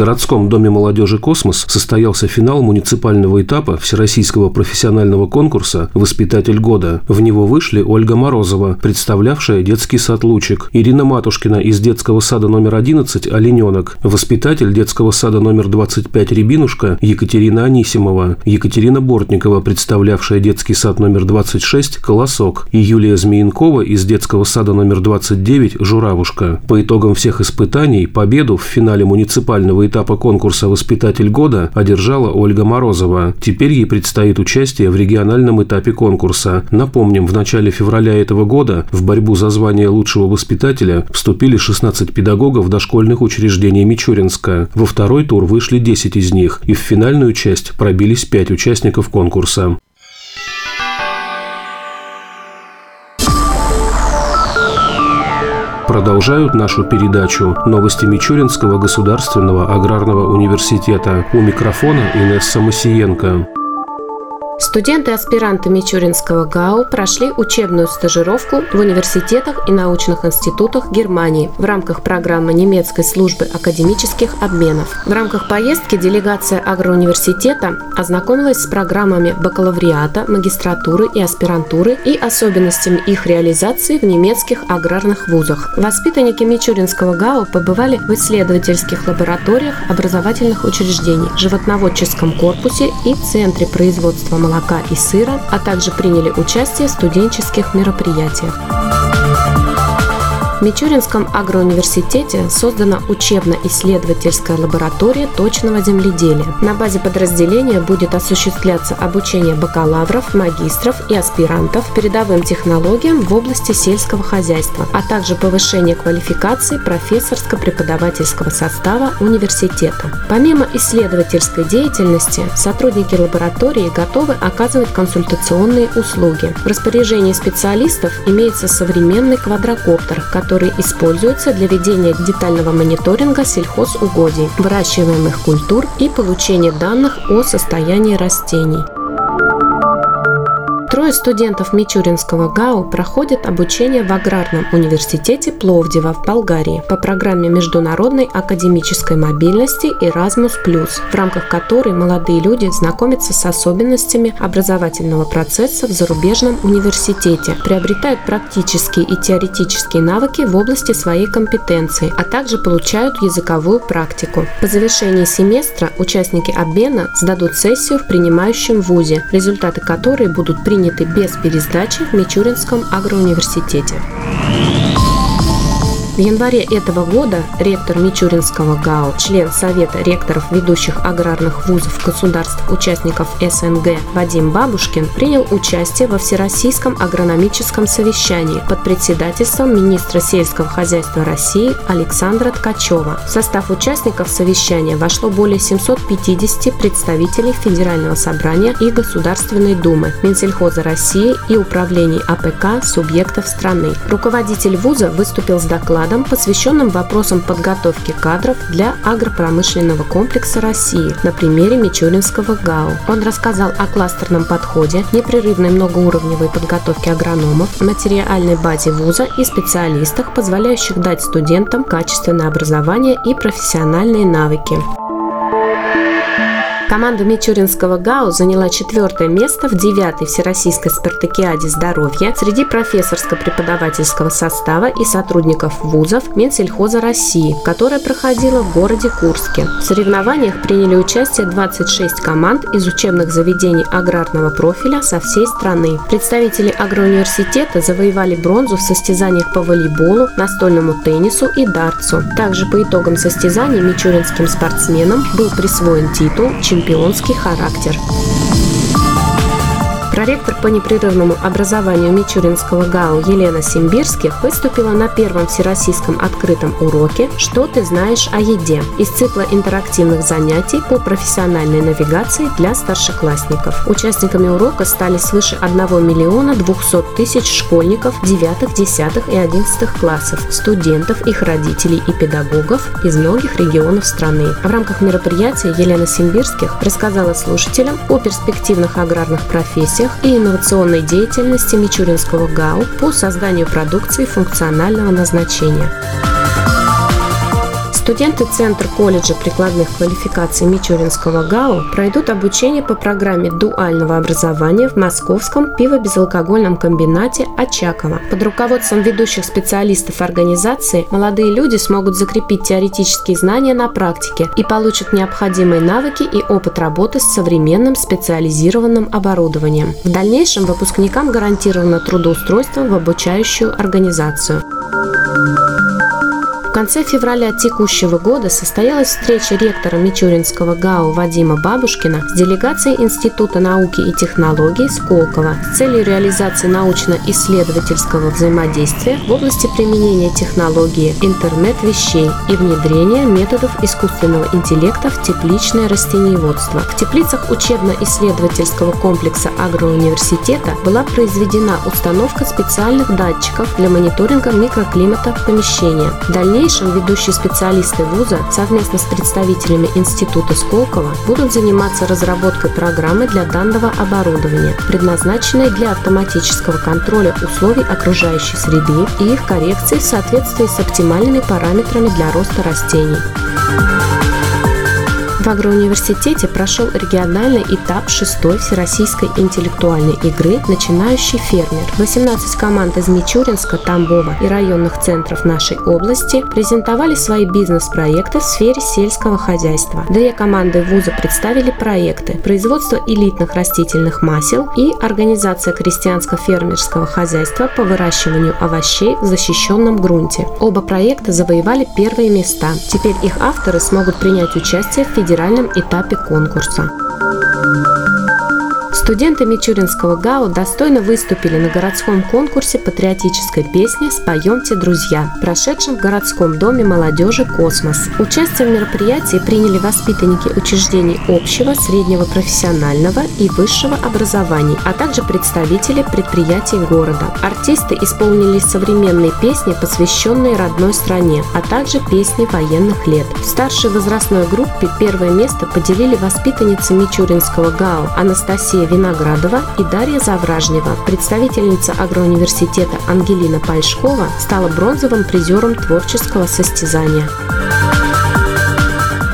Городском доме молодежи «Космос» состоялся финал муниципального этапа Всероссийского профессионального конкурса «Воспитатель года». В него вышли Ольга Морозова, представлявшая детский сад «Лучик», Ирина Матушкина из детского сада номер 11 «Олененок», воспитатель детского сада номер 25 «Рябинушка» Екатерина Анисимова, Екатерина Бортникова, представлявшая детский сад номер 26 «Колосок» и Юлия Змеенкова из детского сада номер 29 «Журавушка». По итогам всех испытаний победу в финале муниципального финального этапа конкурса «Воспитатель года» одержала Ольга Морозова. Теперь ей предстоит участие в региональном этапе конкурса. Напомним, в начале февраля этого года в борьбу за звание лучшего воспитателя вступили 16 педагогов дошкольных учреждений Мичуринска. Во второй тур вышли 10 из них, и в финальную часть пробились 5 участников конкурса. Продолжают нашу передачу новости Мичуринского государственного аграрного университета. У микрофона Инесса Масиенко. Студенты-аспиранты Мичуринского ГАУ прошли учебную стажировку в университетах и научных институтах Германии в рамках программы немецкой службы академических обменов. В рамках поездки делегация агроуниверситета ознакомилась с программами бакалавриата, магистратуры и аспирантуры и особенностями их реализации в немецких аграрных вузах. Воспитанники Мичуринского ГАУ побывали в исследовательских лабораториях образовательных учреждений, животноводческом корпусе и центре производства молока молока и сыра, а также приняли участие в студенческих мероприятиях. В Мичуринском агроуниверситете создана учебно-исследовательская лаборатория точного земледелия. На базе подразделения будет осуществляться обучение бакалавров, магистров и аспирантов передовым технологиям в области сельского хозяйства, а также повышение квалификации профессорско-преподавательского состава университета. Помимо исследовательской деятельности, сотрудники лаборатории готовы оказывать консультационные услуги. В распоряжении специалистов имеется современный квадрокоптер, который который используется для ведения детального мониторинга сельхозугодий, выращиваемых культур и получения данных о состоянии растений. Трое студентов Мичуринского ГАУ проходят обучение в Аграрном университете Пловдива в Болгарии по программе международной академической мобильности Erasmus+, в рамках которой молодые люди знакомятся с особенностями образовательного процесса в зарубежном университете, приобретают практические и теоретические навыки в области своей компетенции, а также получают языковую практику. По завершении семестра участники обмена сдадут сессию в принимающем вузе, результаты которой будут приняты без пересдачи в Мичуринском агроуниверситете. В январе этого года ректор Мичуринского ГАУ, член Совета ректоров ведущих аграрных вузов государств-участников СНГ Вадим Бабушкин принял участие во Всероссийском агрономическом совещании под председательством министра сельского хозяйства России Александра Ткачева. В состав участников совещания вошло более 750 представителей Федерального собрания и Государственной Думы, Минсельхоза России и управлений АПК субъектов страны. Руководитель вуза выступил с докладом докладом, посвященным вопросам подготовки кадров для агропромышленного комплекса России на примере Мичуринского ГАУ. Он рассказал о кластерном подходе, непрерывной многоуровневой подготовке агрономов, материальной базе вуза и специалистах, позволяющих дать студентам качественное образование и профессиональные навыки. Команда Мичуринского ГАУ заняла четвертое место в девятой Всероссийской спартакиаде здоровья среди профессорско-преподавательского состава и сотрудников вузов Минсельхоза России, которая проходила в городе Курске. В соревнованиях приняли участие 26 команд из учебных заведений аграрного профиля со всей страны. Представители агроуниверситета завоевали бронзу в состязаниях по волейболу, настольному теннису и дартсу. Также по итогам состязаний мичуринским спортсменам был присвоен титул чемпиона чемпионский характер. Проректор по непрерывному образованию Мичуринского ГАУ Елена Симбирских выступила на первом всероссийском открытом уроке «Что ты знаешь о еде» из цикла интерактивных занятий по профессиональной навигации для старшеклассников. Участниками урока стали свыше 1 миллиона 200 тысяч школьников 9, 10 и 11 классов, студентов, их родителей и педагогов из многих регионов страны. В рамках мероприятия Елена Симбирских рассказала слушателям о перспективных аграрных профессиях научных и инновационной деятельности Мичуринского ГАУ по созданию продукции функционального назначения. Студенты Центра колледжа прикладных квалификаций Мичуринского ГАУ пройдут обучение по программе дуального образования в московском пиво-безалкогольном комбинате Очаково. Под руководством ведущих специалистов организации молодые люди смогут закрепить теоретические знания на практике и получат необходимые навыки и опыт работы с современным специализированным оборудованием. В дальнейшем выпускникам гарантировано трудоустройство в обучающую организацию. В конце февраля текущего года состоялась встреча ректора Мичуринского ГАУ Вадима Бабушкина с делегацией Института науки и технологий Сколково с целью реализации научно-исследовательского взаимодействия в области применения технологии интернет вещей и внедрения методов искусственного интеллекта в тепличное растениеводство. В теплицах учебно-исследовательского комплекса агроуниверситета была произведена установка специальных датчиков для мониторинга микроклимата помещения. Дальнейшее дальнейшем ведущие специалисты вуза совместно с представителями Института Сколково будут заниматься разработкой программы для данного оборудования, предназначенной для автоматического контроля условий окружающей среды и их коррекции в соответствии с оптимальными параметрами для роста растений. В агроуниверситете прошел региональный этап шестой Всероссийской интеллектуальной игры «Начинающий фермер». 18 команд из Мичуринска, Тамбова и районных центров нашей области презентовали свои бизнес-проекты в сфере сельского хозяйства. Две команды вуза представили проекты «Производство элитных растительных масел» и «Организация крестьянско-фермерского хозяйства по выращиванию овощей в защищенном грунте». Оба проекта завоевали первые места. Теперь их авторы смогут принять участие в федеральном федеральном этапе конкурса. Студенты Мичуринского ГАУ достойно выступили на городском конкурсе патриотической песни «Споемте, друзья», прошедшем в городском доме молодежи «Космос». Участие в мероприятии приняли воспитанники учреждений общего, среднего профессионального и высшего образования, а также представители предприятий города. Артисты исполнили современные песни, посвященные родной стране, а также песни военных лет. В старшей возрастной группе первое место поделили воспитанницы Мичуринского ГАУ Анастасия Виноградова Виноградова и Дарья Завражнева. Представительница агроуниверситета Ангелина Пальшкова стала бронзовым призером творческого состязания.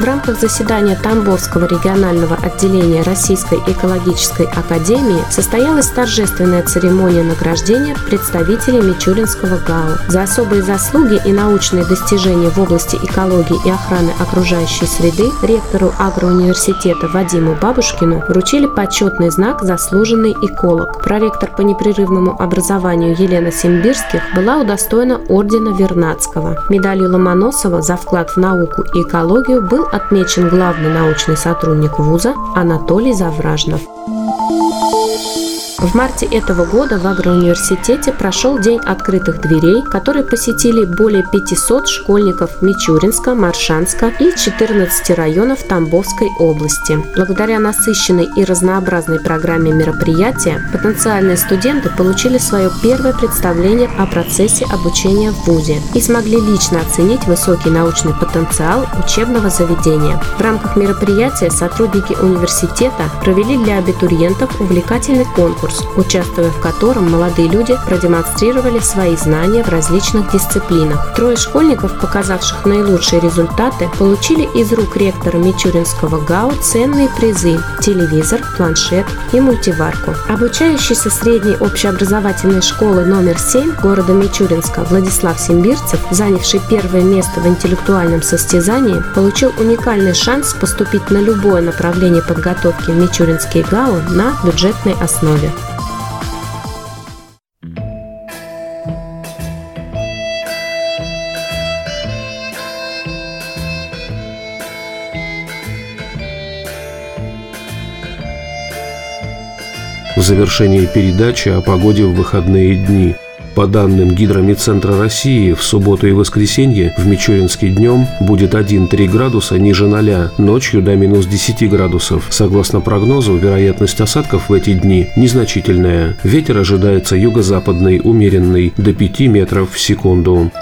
В рамках заседания Тамбовского регионального отделения Российской экологической академии состоялась торжественная церемония награждения представителей Мичуринского ГАУ. За особые заслуги и научные достижения в области экологии и охраны окружающей среды ректору агроуниверситета Вадиму Бабушкину вручили почетный знак «Заслуженный эколог». Проректор по непрерывному образованию Елена Симбирских была удостоена ордена Вернадского. Медалью Ломоносова за вклад в науку и экологию был отмечен главный научный сотрудник вуза Анатолий Завражнов. В марте этого года в агроуниверситете прошел День открытых дверей, который посетили более 500 школьников Мичуринска, Маршанска и 14 районов Тамбовской области. Благодаря насыщенной и разнообразной программе мероприятия, потенциальные студенты получили свое первое представление о процессе обучения в ВУЗе и смогли лично оценить высокий научный потенциал учебного заведения. В рамках мероприятия сотрудники университета провели для абитуриентов увлекательный конкурс конкурс, участвуя в котором молодые люди продемонстрировали свои знания в различных дисциплинах. Трое школьников, показавших наилучшие результаты, получили из рук ректора Мичуринского ГАУ ценные призы – телевизор, планшет и мультиварку. Обучающийся средней общеобразовательной школы номер 7 города Мичуринска Владислав Симбирцев, занявший первое место в интеллектуальном состязании, получил уникальный шанс поступить на любое направление подготовки в Мичуринский ГАУ на бюджетной основе. Завершении передачи о погоде в выходные дни. По данным Гидромедцентра России, в субботу и воскресенье в Мичуринске днем будет 1-3 градуса ниже 0, ночью до минус 10 градусов. Согласно прогнозу, вероятность осадков в эти дни незначительная. Ветер ожидается юго-западный, умеренный, до 5 метров в секунду.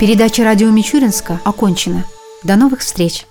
Передача радио Мичуринска окончена. До новых встреч!